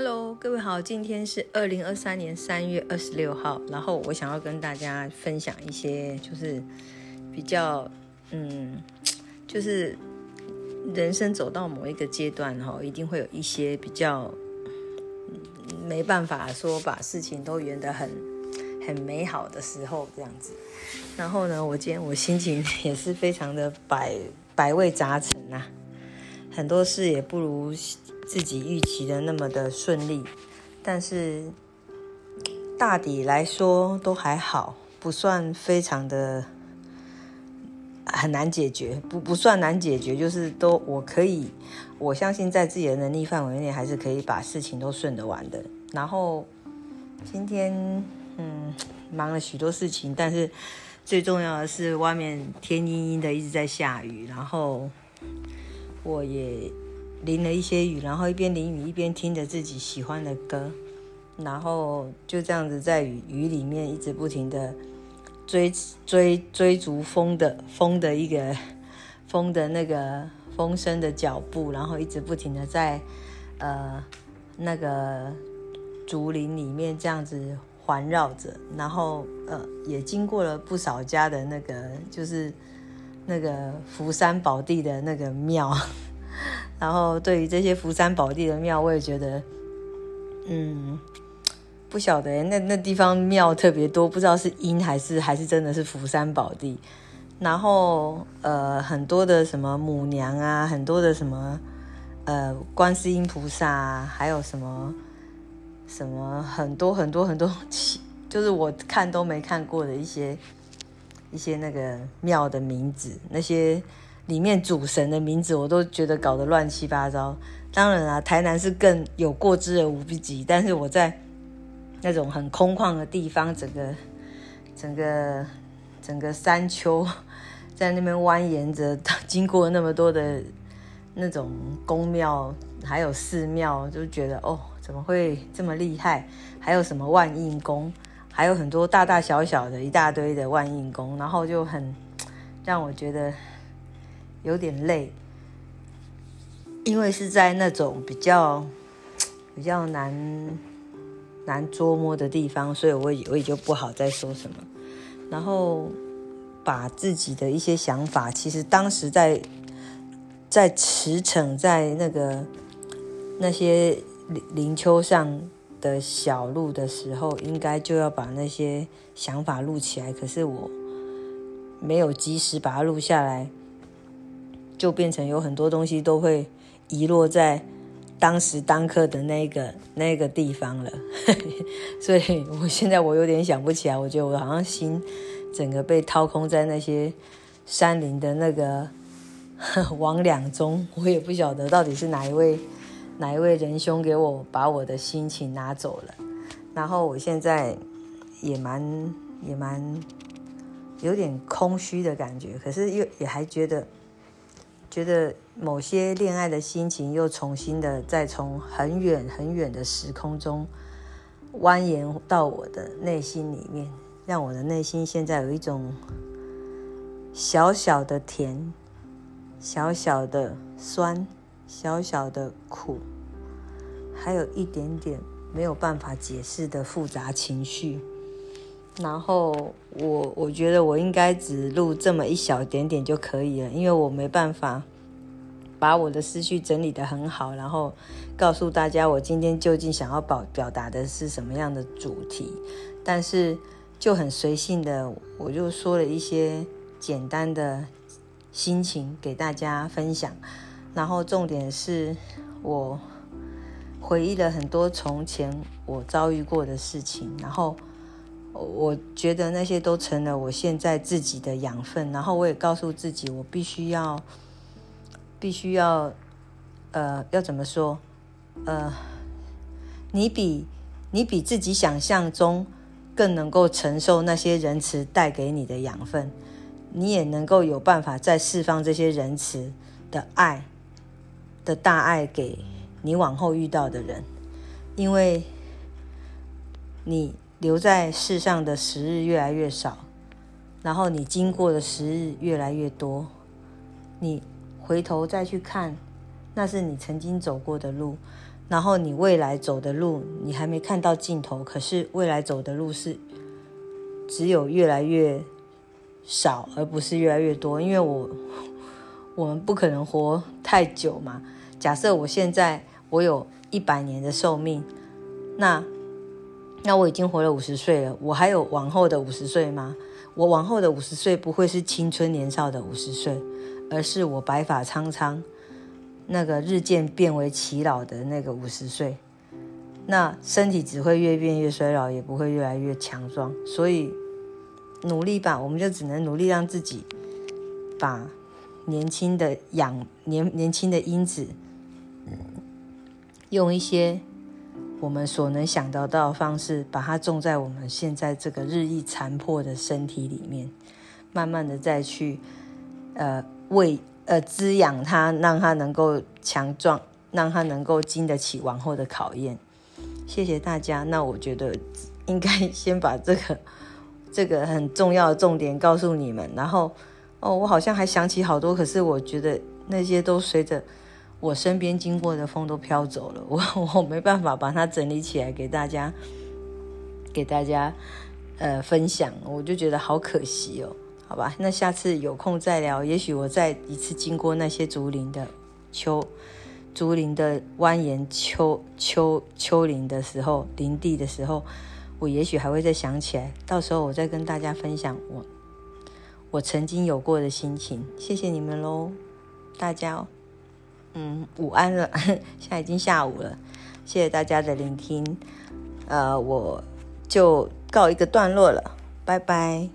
Hello，各位好，今天是二零二三年三月二十六号，然后我想要跟大家分享一些，就是比较，嗯，就是人生走到某一个阶段哈，一定会有一些比较没办法说把事情都圆得很很美好的时候这样子。然后呢，我今天我心情也是非常的百百味杂陈呐，很多事也不如。自己预期的那么的顺利，但是大抵来说都还好，不算非常的很难解决，不不算难解决，就是都我可以，我相信在自己的能力范围内，还是可以把事情都顺得完的。然后今天嗯忙了许多事情，但是最重要的是外面天阴阴的一直在下雨，然后我也。淋了一些雨，然后一边淋雨一边听着自己喜欢的歌，然后就这样子在雨雨里面一直不停的追追追逐风的风的一个 风的那个风声的脚步，然后一直不停的在呃那个竹林里面这样子环绕着，然后呃也经过了不少家的那个就是那个福山宝地的那个庙。然后对于这些福山宝地的庙，我也觉得，嗯，不晓得那那地方庙特别多，不知道是阴还是还是真的是福山宝地。然后呃，很多的什么母娘啊，很多的什么呃观世音菩萨，啊还有什么什么很多很多很多，就是我看都没看过的一些一些那个庙的名字，那些。里面主神的名字我都觉得搞得乱七八糟。当然啊，台南是更有过之而无不及。但是我在那种很空旷的地方，整个、整个、整个山丘在那边蜿蜒着，经过那么多的那种宫庙，还有寺庙，就觉得哦，怎么会这么厉害？还有什么万应宫，还有很多大大小小的一大堆的万应宫，然后就很让我觉得。有点累，因为是在那种比较比较难难捉摸的地方，所以我也我也就不好再说什么。然后把自己的一些想法，其实当时在在驰骋在那个那些林林丘上的小路的时候，应该就要把那些想法录起来，可是我没有及时把它录下来。就变成有很多东西都会遗落在当时当刻的那个 那个地方了，所以我现在我有点想不起来，我觉得我好像心整个被掏空在那些山林的那个 魍魉中，我也不晓得到底是哪一位哪一位仁兄给我把我的心情拿走了，然后我现在也蛮也蛮有点空虚的感觉，可是又也还觉得。觉得某些恋爱的心情又重新的再从很远很远的时空中蜿蜒到我的内心里面，让我的内心现在有一种小小的甜、小小的酸、小小的苦，还有一点点没有办法解释的复杂情绪。然后我我觉得我应该只录这么一小点点就可以了，因为我没办法把我的思绪整理得很好，然后告诉大家我今天究竟想要表表达的是什么样的主题。但是就很随性的，我就说了一些简单的心情给大家分享。然后重点是我回忆了很多从前我遭遇过的事情，然后。我觉得那些都成了我现在自己的养分，然后我也告诉自己，我必须要，必须要，呃，要怎么说？呃，你比你比自己想象中更能够承受那些仁慈带给你的养分，你也能够有办法再释放这些仁慈的爱的大爱给你往后遇到的人，因为你。留在世上的时日越来越少，然后你经过的时日越来越多，你回头再去看，那是你曾经走过的路，然后你未来走的路，你还没看到尽头，可是未来走的路是只有越来越少，而不是越来越多。因为我我们不可能活太久嘛。假设我现在我有一百年的寿命，那那我已经活了五十岁了，我还有往后的五十岁吗？我往后的五十岁不会是青春年少的五十岁，而是我白发苍苍。那个日渐变为耆老的那个五十岁，那身体只会越变越衰老，也不会越来越强壮。所以努力吧，我们就只能努力让自己把年轻的养年年轻的因子，用一些我们所能想得到的方式，把它种在我们现在这个日益残破的身体里面，慢慢的再去呃为。呃，滋养它，让它能够强壮，让它能够经得起往后的考验。谢谢大家。那我觉得应该先把这个这个很重要的重点告诉你们。然后，哦，我好像还想起好多，可是我觉得那些都随着我身边经过的风都飘走了。我我没办法把它整理起来给大家给大家呃分享，我就觉得好可惜哦。好吧，那下次有空再聊。也许我再一次经过那些竹林的丘、竹林的蜿蜒丘丘丘陵的时候，林地的时候，我也许还会再想起来。到时候我再跟大家分享我我曾经有过的心情。谢谢你们喽，大家，嗯，午安了，现在已经下午了。谢谢大家的聆听，呃，我就告一个段落了，拜拜。